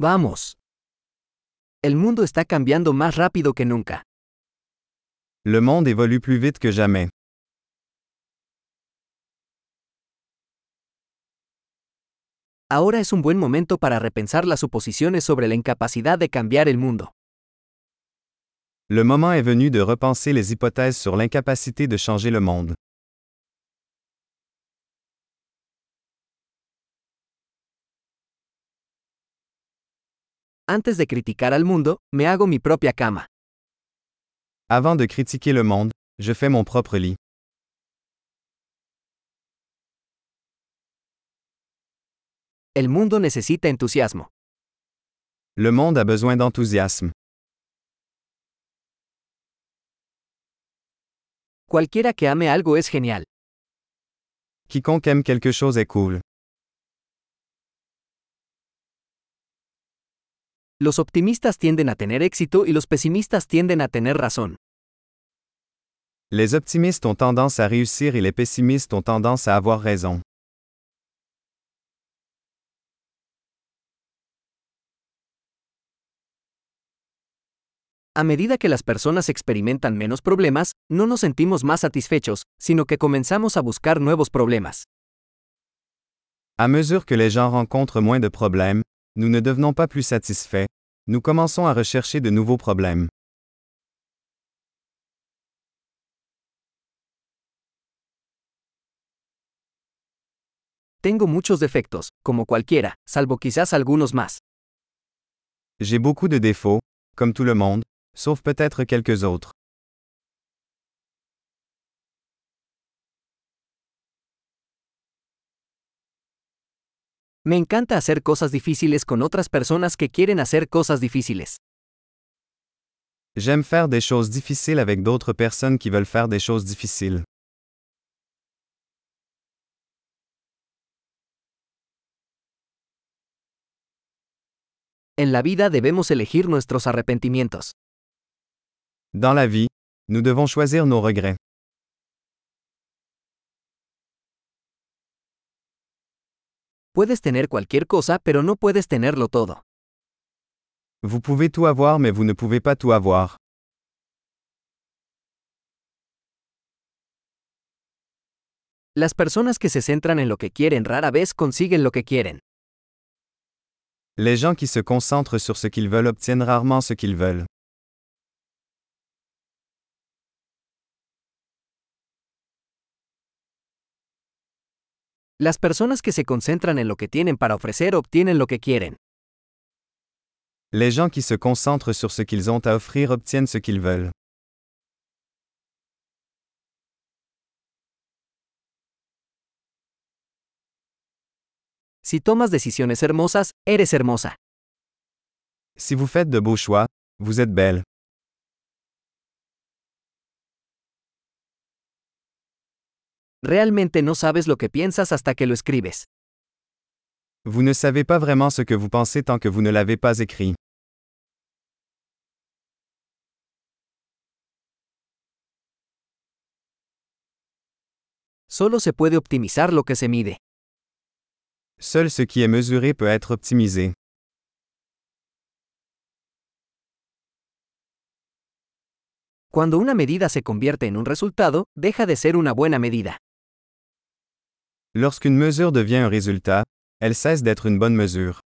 Vamos. El mundo está cambiando más rápido que nunca. Le monde évolue plus vite que jamais. Ahora es un buen momento para repensar las suposiciones sobre la incapacidad de cambiar el mundo. Le moment est venu de repenser les hypothèses sur l'incapacité de changer le monde. Antes de criticar al mundo, me hago mi propia cama. Avant de critiquer le monde, je fais mon propre lit. El mundo necesita entusiasmo. Le monde a besoin d'enthousiasme. Cualquiera que ame algo es genial. Quiconque aime quelque chose est cool. Los optimistas tienden a tener éxito y los pesimistas tienden a tener razón. Les optimistes ont tendance à réussir et les pessimistes ont tendance à avoir raison. A medida que las personas experimentan menos problemas, no nos sentimos más satisfechos, sino que comenzamos a buscar nuevos problemas. À mesure que les gens rencontrent moins de problèmes, nous ne devenons pas plus satisfaits, nous commençons à rechercher de nouveaux problèmes. Tengo muchos defectos, como cualquiera, salvo quizás algunos más. J'ai beaucoup de défauts, comme tout le monde, sauf peut-être quelques autres. Me encanta hacer cosas difíciles con otras personas que quieren hacer cosas difíciles. J'aime faire des choses difficiles avec d'autres personnes qui veulent faire des choses difficiles. En la vida debemos elegir nuestros arrepentimientos. Dans la vie, nous devons choisir nos regrets. Puedes tener cualquier cosa, pero no puedes tenerlo todo. Vous pouvez tout avoir mais vous ne pouvez pas tout avoir. Las personas que se centran en lo que quieren rara vez consiguen lo que quieren. Les gens qui se concentrent sur ce qu'ils veulent obtiennent rarement ce qu'ils veulent. Las personas que se concentran en lo que tienen para ofrecer obtienen lo que quieren. Les gens qui se concentrent sur ce qu'ils ont à offrir obtiennent ce qu'ils veulent. Si tomas decisiones hermosas, eres hermosa. Si vous faites de beaux choix, vous êtes belle. Realmente no sabes lo que piensas hasta que lo escribes. Vous ne savez pas vraiment ce que vous pensez tant que vous ne l'avez pas écrit. Solo se puede optimizar lo que se mide. Seul ce qui est mesuré peut être optimisé. Cuando una medida se convierte en un resultado, deja de ser una buena medida. Lorsqu'une mesure devient un résultat, elle cesse d'être une bonne mesure.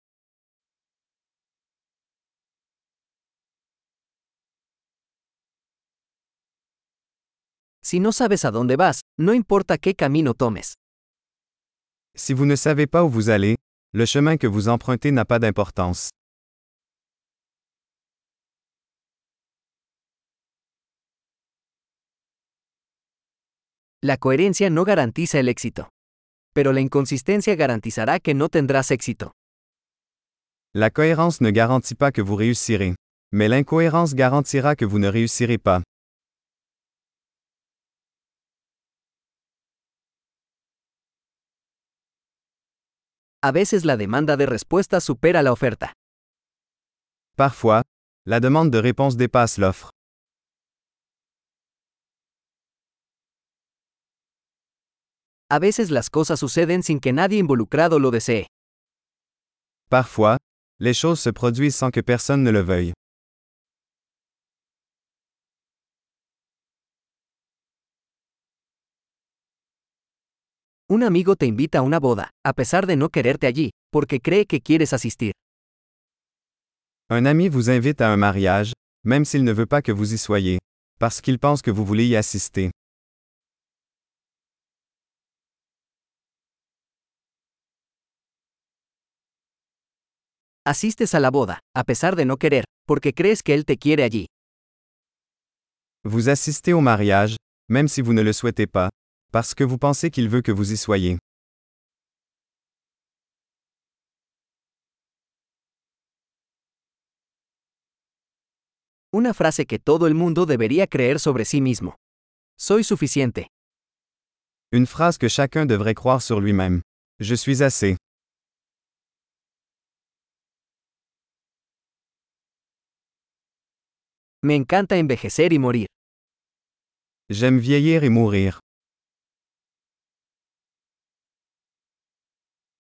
Si no sabes a dónde vas, no importa qué camino tomes. Si vous ne savez pas où vous allez, le chemin que vous empruntez n'a pas d'importance. La coherencia no garantiza el éxito. Pero la inconsistencia garantizará que no tendrás éxito. La cohérence ne garantit pas que vous réussirez. Mais l'incohérence garantira que vous ne réussirez pas. A veces la demanda de respuesta supera la oferta. Parfois, la demande de réponse dépasse l'offre. A veces las cosas suceden sin que nadie involucrado lo desee. Parfois, Les choses se produisent sans que personne ne le veuille. Un amigo te invita a una boda, a pesar de no quererte allí, porque cree que quieres asistir. Un ami vous invite à un mariage, même s'il ne veut pas que vous y soyez, parce qu'il pense que vous voulez y assister. Asistes a la boda, a pesar de no querer, porque crees que él te quiere allí. Vous assistez au mariage, même si vous ne le souhaitez pas, parce que vous pensez qu'il veut que vous y soyez. Una frase que todo el mundo debería creer sobre sí mismo. Soy suficiente. Une phrase que chacun devrait croire sur lui-même. Je suis assez. Me encanta envejecer y morir. J'aime vieillir et mourir.